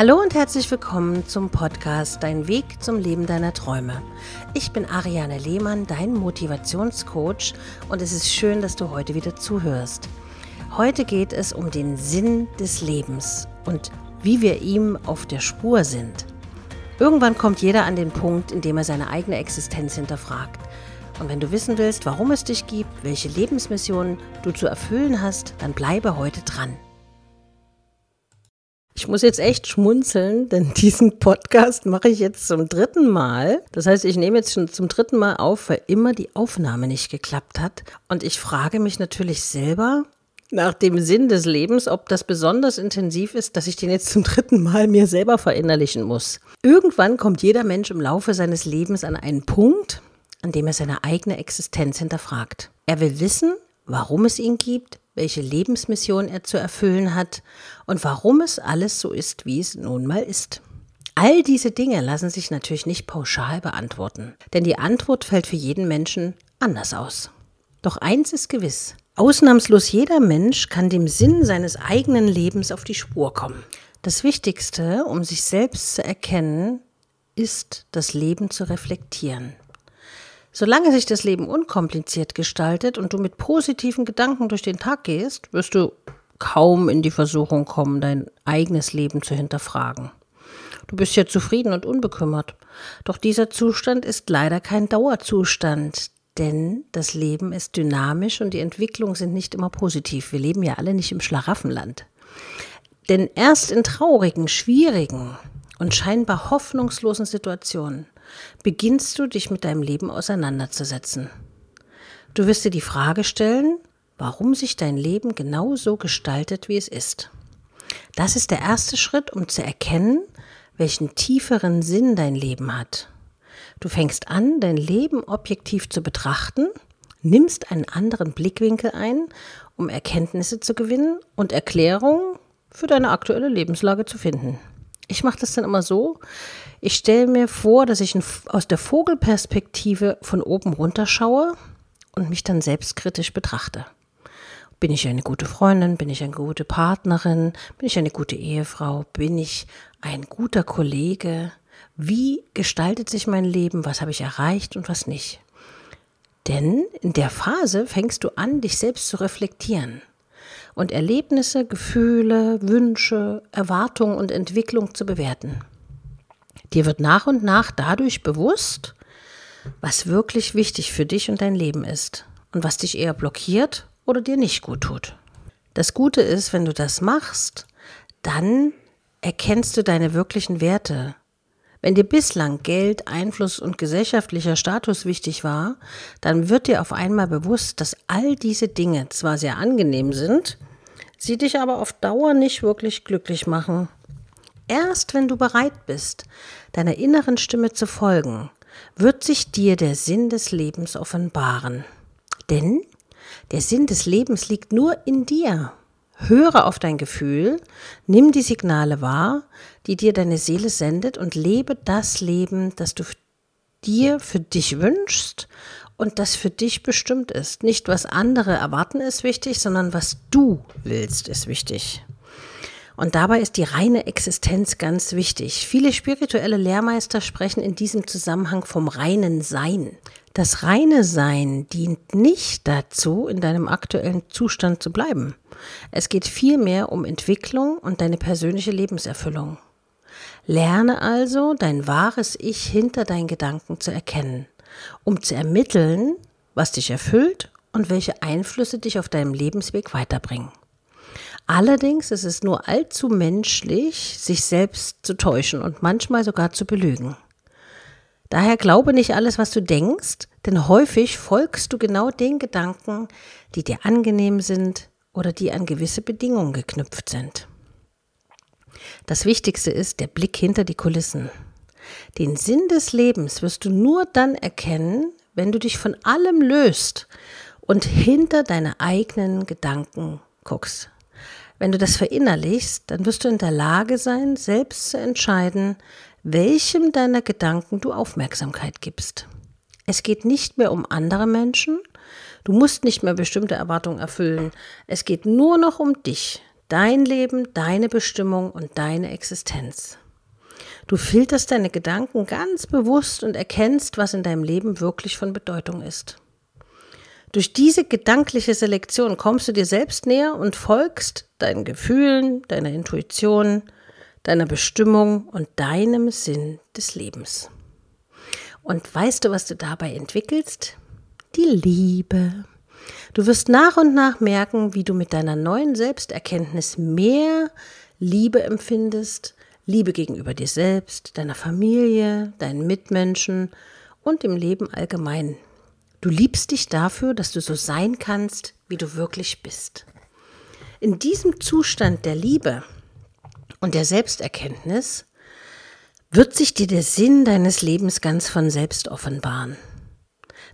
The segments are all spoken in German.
Hallo und herzlich willkommen zum Podcast Dein Weg zum Leben deiner Träume. Ich bin Ariane Lehmann, dein Motivationscoach und es ist schön, dass du heute wieder zuhörst. Heute geht es um den Sinn des Lebens und wie wir ihm auf der Spur sind. Irgendwann kommt jeder an den Punkt, in dem er seine eigene Existenz hinterfragt. Und wenn du wissen willst, warum es dich gibt, welche Lebensmission du zu erfüllen hast, dann bleibe heute dran. Ich muss jetzt echt schmunzeln, denn diesen Podcast mache ich jetzt zum dritten Mal. Das heißt, ich nehme jetzt schon zum dritten Mal auf, weil immer die Aufnahme nicht geklappt hat. Und ich frage mich natürlich selber nach dem Sinn des Lebens, ob das besonders intensiv ist, dass ich den jetzt zum dritten Mal mir selber verinnerlichen muss. Irgendwann kommt jeder Mensch im Laufe seines Lebens an einen Punkt, an dem er seine eigene Existenz hinterfragt. Er will wissen, warum es ihn gibt, welche Lebensmission er zu erfüllen hat und warum es alles so ist, wie es nun mal ist. All diese Dinge lassen sich natürlich nicht pauschal beantworten, denn die Antwort fällt für jeden Menschen anders aus. Doch eins ist gewiss, ausnahmslos jeder Mensch kann dem Sinn seines eigenen Lebens auf die Spur kommen. Das Wichtigste, um sich selbst zu erkennen, ist, das Leben zu reflektieren. Solange sich das Leben unkompliziert gestaltet und du mit positiven Gedanken durch den Tag gehst, wirst du kaum in die Versuchung kommen, dein eigenes Leben zu hinterfragen. Du bist ja zufrieden und unbekümmert. Doch dieser Zustand ist leider kein Dauerzustand, denn das Leben ist dynamisch und die Entwicklungen sind nicht immer positiv. Wir leben ja alle nicht im Schlaraffenland. Denn erst in traurigen, schwierigen und scheinbar hoffnungslosen Situationen beginnst du dich mit deinem Leben auseinanderzusetzen. Du wirst dir die Frage stellen, warum sich dein Leben genau so gestaltet, wie es ist. Das ist der erste Schritt, um zu erkennen, welchen tieferen Sinn dein Leben hat. Du fängst an, dein Leben objektiv zu betrachten, nimmst einen anderen Blickwinkel ein, um Erkenntnisse zu gewinnen und Erklärungen für deine aktuelle Lebenslage zu finden. Ich mache das dann immer so, ich stelle mir vor, dass ich aus der Vogelperspektive von oben runter schaue und mich dann selbstkritisch betrachte. Bin ich eine gute Freundin? Bin ich eine gute Partnerin? Bin ich eine gute Ehefrau? Bin ich ein guter Kollege? Wie gestaltet sich mein Leben? Was habe ich erreicht und was nicht? Denn in der Phase fängst du an, dich selbst zu reflektieren und Erlebnisse, Gefühle, Wünsche, Erwartungen und Entwicklung zu bewerten. Dir wird nach und nach dadurch bewusst, was wirklich wichtig für dich und dein Leben ist und was dich eher blockiert oder dir nicht gut tut. Das Gute ist, wenn du das machst, dann erkennst du deine wirklichen Werte. Wenn dir bislang Geld, Einfluss und gesellschaftlicher Status wichtig war, dann wird dir auf einmal bewusst, dass all diese Dinge zwar sehr angenehm sind, sie dich aber auf Dauer nicht wirklich glücklich machen Erst wenn du bereit bist, deiner inneren Stimme zu folgen, wird sich dir der Sinn des Lebens offenbaren. Denn der Sinn des Lebens liegt nur in dir. Höre auf dein Gefühl, nimm die Signale wahr, die dir deine Seele sendet und lebe das Leben, das du dir für dich wünschst und das für dich bestimmt ist. Nicht was andere erwarten ist wichtig, sondern was du willst ist wichtig. Und dabei ist die reine Existenz ganz wichtig. Viele spirituelle Lehrmeister sprechen in diesem Zusammenhang vom reinen Sein. Das reine Sein dient nicht dazu, in deinem aktuellen Zustand zu bleiben. Es geht vielmehr um Entwicklung und deine persönliche Lebenserfüllung. Lerne also, dein wahres Ich hinter deinen Gedanken zu erkennen, um zu ermitteln, was dich erfüllt und welche Einflüsse dich auf deinem Lebensweg weiterbringen. Allerdings ist es nur allzu menschlich, sich selbst zu täuschen und manchmal sogar zu belügen. Daher glaube nicht alles, was du denkst, denn häufig folgst du genau den Gedanken, die dir angenehm sind oder die an gewisse Bedingungen geknüpft sind. Das Wichtigste ist der Blick hinter die Kulissen. Den Sinn des Lebens wirst du nur dann erkennen, wenn du dich von allem löst und hinter deine eigenen Gedanken guckst. Wenn du das verinnerlichst, dann wirst du in der Lage sein, selbst zu entscheiden, welchem deiner Gedanken du Aufmerksamkeit gibst. Es geht nicht mehr um andere Menschen, du musst nicht mehr bestimmte Erwartungen erfüllen, es geht nur noch um dich, Dein Leben, deine Bestimmung und deine Existenz. Du filterst deine Gedanken ganz bewusst und erkennst, was in deinem Leben wirklich von Bedeutung ist. Durch diese gedankliche Selektion kommst du dir selbst näher und folgst deinen Gefühlen, deiner Intuition, deiner Bestimmung und deinem Sinn des Lebens. Und weißt du, was du dabei entwickelst? Die Liebe. Du wirst nach und nach merken, wie du mit deiner neuen Selbsterkenntnis mehr Liebe empfindest, Liebe gegenüber dir selbst, deiner Familie, deinen Mitmenschen und dem Leben allgemein. Du liebst dich dafür, dass du so sein kannst, wie du wirklich bist. In diesem Zustand der Liebe und der Selbsterkenntnis wird sich dir der Sinn deines Lebens ganz von selbst offenbaren.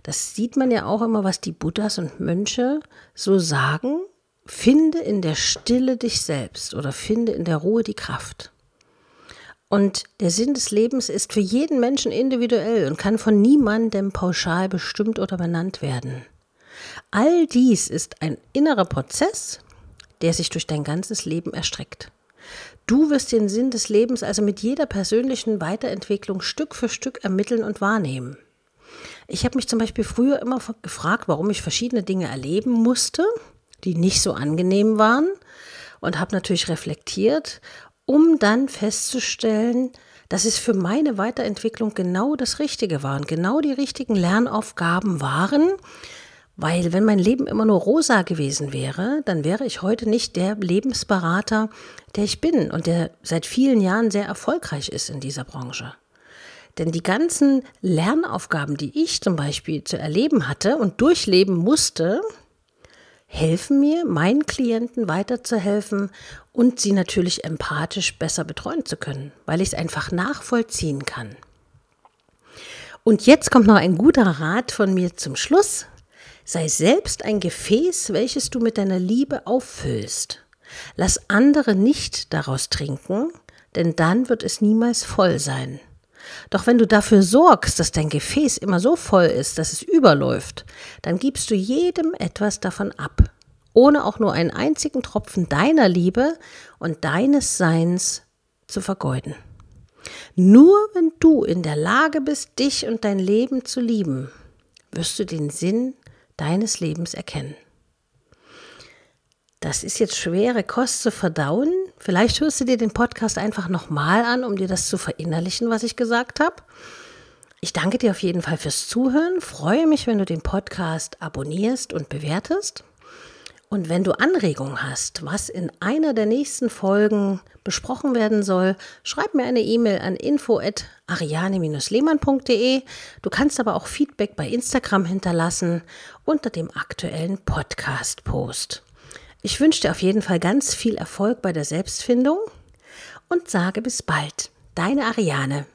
Das sieht man ja auch immer, was die Buddhas und Mönche so sagen. Finde in der Stille dich selbst oder finde in der Ruhe die Kraft. Und der Sinn des Lebens ist für jeden Menschen individuell und kann von niemandem pauschal bestimmt oder benannt werden. All dies ist ein innerer Prozess, der sich durch dein ganzes Leben erstreckt. Du wirst den Sinn des Lebens also mit jeder persönlichen Weiterentwicklung Stück für Stück ermitteln und wahrnehmen. Ich habe mich zum Beispiel früher immer gefragt, warum ich verschiedene Dinge erleben musste, die nicht so angenehm waren und habe natürlich reflektiert um dann festzustellen, dass es für meine Weiterentwicklung genau das Richtige war und genau die richtigen Lernaufgaben waren, weil wenn mein Leben immer nur rosa gewesen wäre, dann wäre ich heute nicht der Lebensberater, der ich bin und der seit vielen Jahren sehr erfolgreich ist in dieser Branche. Denn die ganzen Lernaufgaben, die ich zum Beispiel zu erleben hatte und durchleben musste, helfen mir, meinen Klienten weiterzuhelfen und sie natürlich empathisch besser betreuen zu können, weil ich es einfach nachvollziehen kann. Und jetzt kommt noch ein guter Rat von mir zum Schluss. Sei selbst ein Gefäß, welches du mit deiner Liebe auffüllst. Lass andere nicht daraus trinken, denn dann wird es niemals voll sein. Doch wenn du dafür sorgst, dass dein Gefäß immer so voll ist, dass es überläuft, dann gibst du jedem etwas davon ab, ohne auch nur einen einzigen Tropfen deiner Liebe und deines Seins zu vergeuden. Nur wenn du in der Lage bist, dich und dein Leben zu lieben, wirst du den Sinn deines Lebens erkennen. Das ist jetzt schwere Kost zu verdauen. Vielleicht hörst du dir den Podcast einfach nochmal an, um dir das zu verinnerlichen, was ich gesagt habe. Ich danke dir auf jeden Fall fürs Zuhören. Freue mich, wenn du den Podcast abonnierst und bewertest. Und wenn du Anregungen hast, was in einer der nächsten Folgen besprochen werden soll, schreib mir eine E-Mail an info@ariane-lehmann.de. Du kannst aber auch Feedback bei Instagram hinterlassen unter dem aktuellen Podcast Post. Ich wünsche dir auf jeden Fall ganz viel Erfolg bei der Selbstfindung und sage bis bald. Deine Ariane.